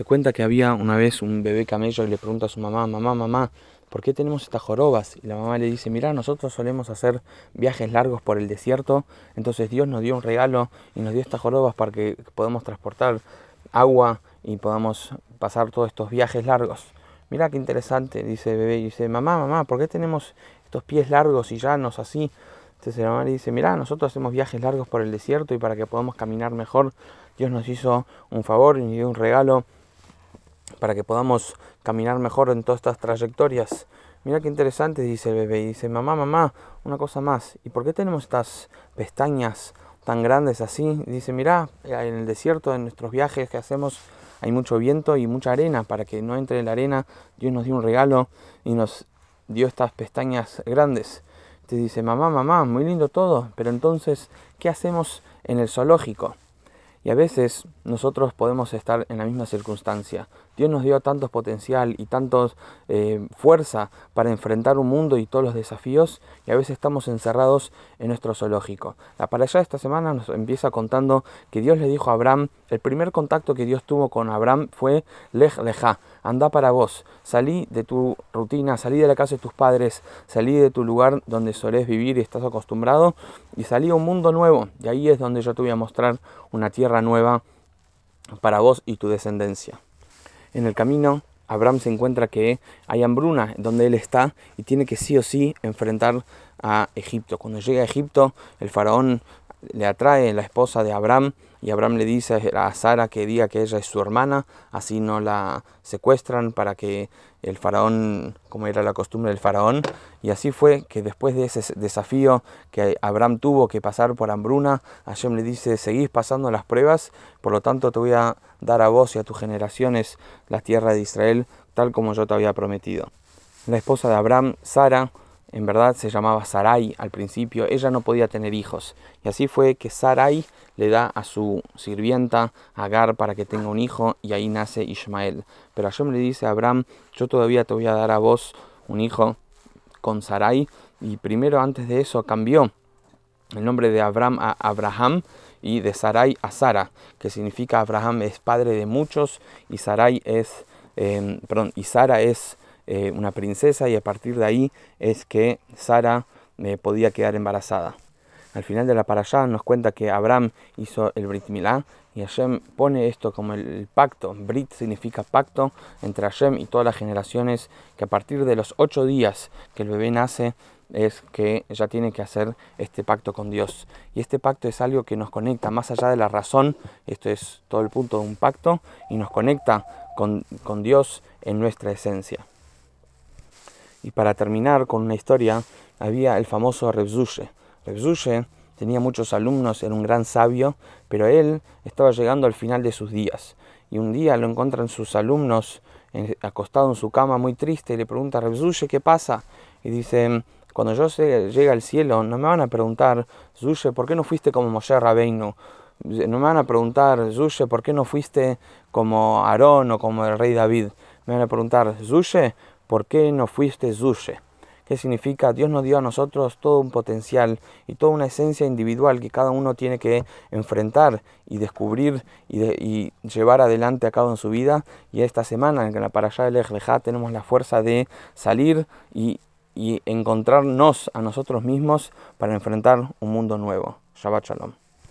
Se cuenta que había una vez un bebé camello y le pregunta a su mamá, mamá, mamá, ¿por qué tenemos estas jorobas? Y la mamá le dice, mira, nosotros solemos hacer viajes largos por el desierto, entonces Dios nos dio un regalo y nos dio estas jorobas para que podamos transportar agua y podamos pasar todos estos viajes largos. Mira qué interesante, dice el bebé, y dice, mamá, mamá, ¿por qué tenemos estos pies largos y llanos así? Entonces la mamá le dice, mira, nosotros hacemos viajes largos por el desierto y para que podamos caminar mejor, Dios nos hizo un favor y nos dio un regalo para que podamos caminar mejor en todas estas trayectorias. Mira qué interesante, dice el bebé. Y dice, mamá, mamá, una cosa más. ¿Y por qué tenemos estas pestañas tan grandes así? dice, mira, en el desierto, en nuestros viajes que hacemos, hay mucho viento y mucha arena. Para que no entre la arena, Dios nos dio un regalo y nos dio estas pestañas grandes. Te dice, mamá, mamá, muy lindo todo, pero entonces, ¿qué hacemos en el zoológico? Y a veces nosotros podemos estar en la misma circunstancia. Dios nos dio tanto potencial y tanto eh, fuerza para enfrentar un mundo y todos los desafíos y a veces estamos encerrados en nuestro zoológico. La para allá esta semana nos empieza contando que Dios le dijo a Abraham, el primer contacto que Dios tuvo con Abraham fue lej leja, anda para vos, salí de tu rutina, salí de la casa de tus padres, salí de tu lugar donde solés vivir y estás acostumbrado y salí a un mundo nuevo y ahí es donde yo te voy a mostrar una tierra nueva para vos y tu descendencia. En el camino, Abraham se encuentra que hay hambruna donde él está y tiene que sí o sí enfrentar a Egipto. Cuando llega a Egipto, el faraón le atrae la esposa de Abraham y Abraham le dice a Sara que diga que ella es su hermana, así no la secuestran para que el faraón, como era la costumbre del faraón, y así fue que después de ese desafío que Abraham tuvo que pasar por hambruna, Hashem le dice, seguís pasando las pruebas, por lo tanto te voy a dar a vos y a tus generaciones la tierra de Israel, tal como yo te había prometido. La esposa de Abraham, Sara, en verdad se llamaba Sarai al principio, ella no podía tener hijos. Y así fue que Sarai le da a su sirvienta Agar para que tenga un hijo y ahí nace Ismael. Pero Hashem le dice a Abraham, yo todavía te voy a dar a vos un hijo con Sarai. Y primero antes de eso cambió el nombre de Abraham a Abraham y de Sarai a Sara, que significa Abraham es padre de muchos y Sarai perdón, y Sara es eh, una princesa y a partir de ahí es que Sara eh, podía quedar embarazada. Al final de la parashá nos cuenta que Abraham hizo el Brit Milá y Hashem pone esto como el, pacto. Brit significa pacto entre Hashem y todas las generaciones que a partir de los ocho días que el bebé nace es que ya tiene que hacer este pacto con Dios. Y este pacto es algo que nos conecta más allá de la razón, esto es todo el punto de un pacto, y nos conecta con, con Dios en nuestra esencia. Y para terminar con una historia, había el famoso Rebzushe. Rebzushe tenía muchos alumnos, era un gran sabio, pero él estaba llegando al final de sus días. Y un día lo encuentran sus alumnos acostado en su cama muy triste y le pregunta a Rebzushe qué pasa. Y dice, cuando yo llegue al cielo, no me van a preguntar, Zushe, ¿por qué no fuiste como Moshe Rabbeinu? No me van a preguntar, Zushe, ¿por qué no fuiste como Aarón o como el rey David? Me van a preguntar, Zushe, ¿por qué no fuiste Zushe? ¿Qué significa? Dios nos dio a nosotros todo un potencial y toda una esencia individual que cada uno tiene que enfrentar y descubrir y, llevar adelante a cabo en su vida. Y esta semana, en la allá del Ejlejá, tenemos la fuerza de salir y, y encontrarnos a nosotros mismos para enfrentar un mundo nuevo. Shabbat Shalom.